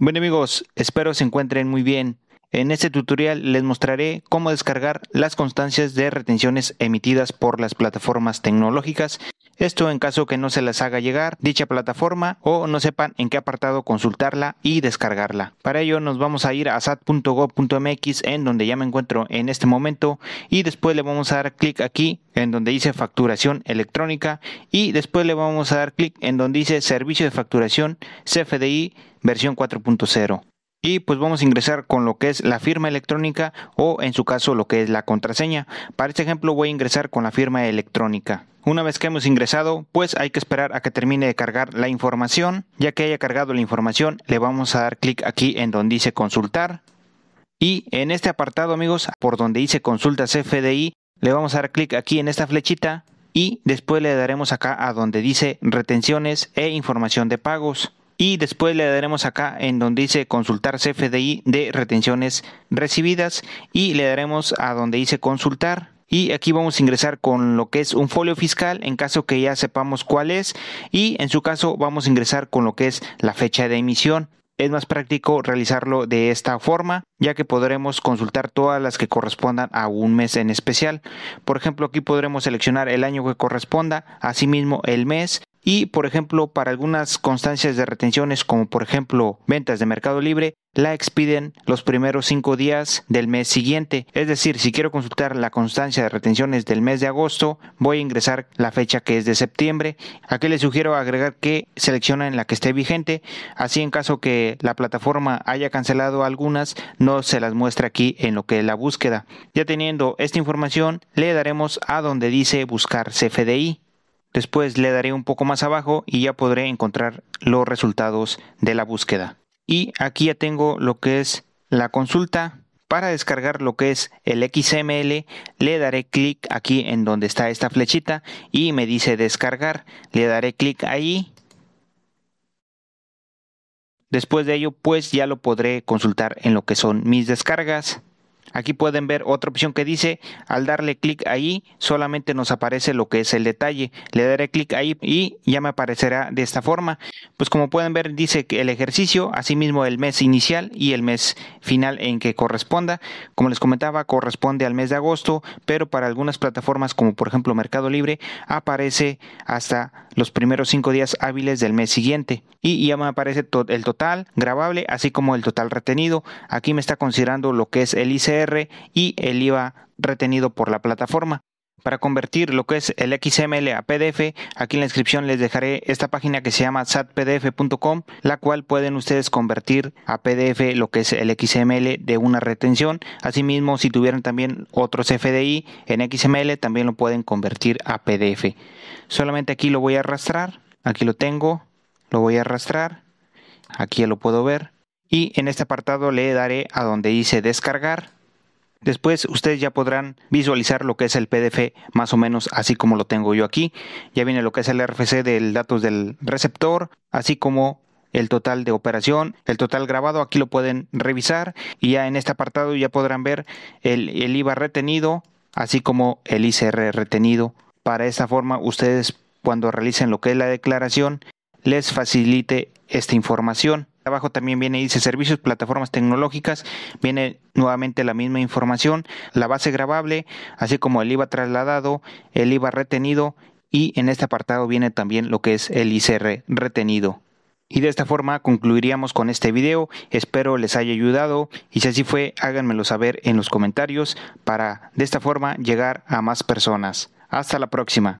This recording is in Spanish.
Bueno amigos, espero se encuentren muy bien. En este tutorial les mostraré cómo descargar las constancias de retenciones emitidas por las plataformas tecnológicas esto en caso que no se les haga llegar dicha plataforma o no sepan en qué apartado consultarla y descargarla. Para ello nos vamos a ir a sat.gov.mx en donde ya me encuentro en este momento y después le vamos a dar clic aquí en donde dice facturación electrónica y después le vamos a dar clic en donde dice servicio de facturación CFDI versión 4.0 y pues vamos a ingresar con lo que es la firma electrónica o en su caso lo que es la contraseña. Para este ejemplo voy a ingresar con la firma electrónica. Una vez que hemos ingresado, pues hay que esperar a que termine de cargar la información. Ya que haya cargado la información, le vamos a dar clic aquí en donde dice consultar. Y en este apartado, amigos, por donde dice consulta CFDI, le vamos a dar clic aquí en esta flechita y después le daremos acá a donde dice retenciones e información de pagos. Y después le daremos acá en donde dice consultar CFDI de retenciones recibidas y le daremos a donde dice consultar y aquí vamos a ingresar con lo que es un folio fiscal en caso que ya sepamos cuál es y en su caso vamos a ingresar con lo que es la fecha de emisión. Es más práctico realizarlo de esta forma, ya que podremos consultar todas las que correspondan a un mes en especial. Por ejemplo, aquí podremos seleccionar el año que corresponda, asimismo el mes y, por ejemplo, para algunas constancias de retenciones, como por ejemplo ventas de Mercado Libre, la expiden los primeros cinco días del mes siguiente. Es decir, si quiero consultar la constancia de retenciones del mes de agosto, voy a ingresar la fecha que es de septiembre. Aquí les sugiero agregar que seleccionen la que esté vigente, así en caso que la plataforma haya cancelado algunas, no se las muestra aquí en lo que es la búsqueda. Ya teniendo esta información, le daremos a donde dice buscar CFDI. Después le daré un poco más abajo y ya podré encontrar los resultados de la búsqueda. Y aquí ya tengo lo que es la consulta. Para descargar lo que es el XML, le daré clic aquí en donde está esta flechita y me dice descargar. Le daré clic ahí. Después de ello, pues ya lo podré consultar en lo que son mis descargas. Aquí pueden ver otra opción que dice, al darle clic ahí, solamente nos aparece lo que es el detalle. Le daré clic ahí y ya me aparecerá de esta forma. Pues como pueden ver, dice que el ejercicio, asimismo el mes inicial y el mes final en que corresponda. Como les comentaba, corresponde al mes de agosto, pero para algunas plataformas como por ejemplo Mercado Libre, aparece hasta los primeros cinco días hábiles del mes siguiente. Y ya me aparece el total grabable, así como el total retenido. Aquí me está considerando lo que es el ICR y el IVA retenido por la plataforma. Para convertir lo que es el XML a PDF, aquí en la descripción les dejaré esta página que se llama satpdf.com, la cual pueden ustedes convertir a PDF lo que es el XML de una retención. Asimismo, si tuvieran también otros FDI en XML, también lo pueden convertir a PDF. Solamente aquí lo voy a arrastrar, aquí lo tengo, lo voy a arrastrar, aquí ya lo puedo ver. Y en este apartado le daré a donde dice descargar Después ustedes ya podrán visualizar lo que es el PDF más o menos así como lo tengo yo aquí. Ya viene lo que es el RFC del datos del receptor, así como el total de operación, el total grabado, aquí lo pueden revisar y ya en este apartado ya podrán ver el, el IVA retenido, así como el ICR retenido. Para esta forma ustedes cuando realicen lo que es la declaración les facilite esta información. Abajo también viene, dice servicios, plataformas tecnológicas, viene nuevamente la misma información, la base grabable, así como el IVA trasladado, el IVA retenido y en este apartado viene también lo que es el ICR retenido. Y de esta forma concluiríamos con este video, espero les haya ayudado y si así fue háganmelo saber en los comentarios para de esta forma llegar a más personas. Hasta la próxima.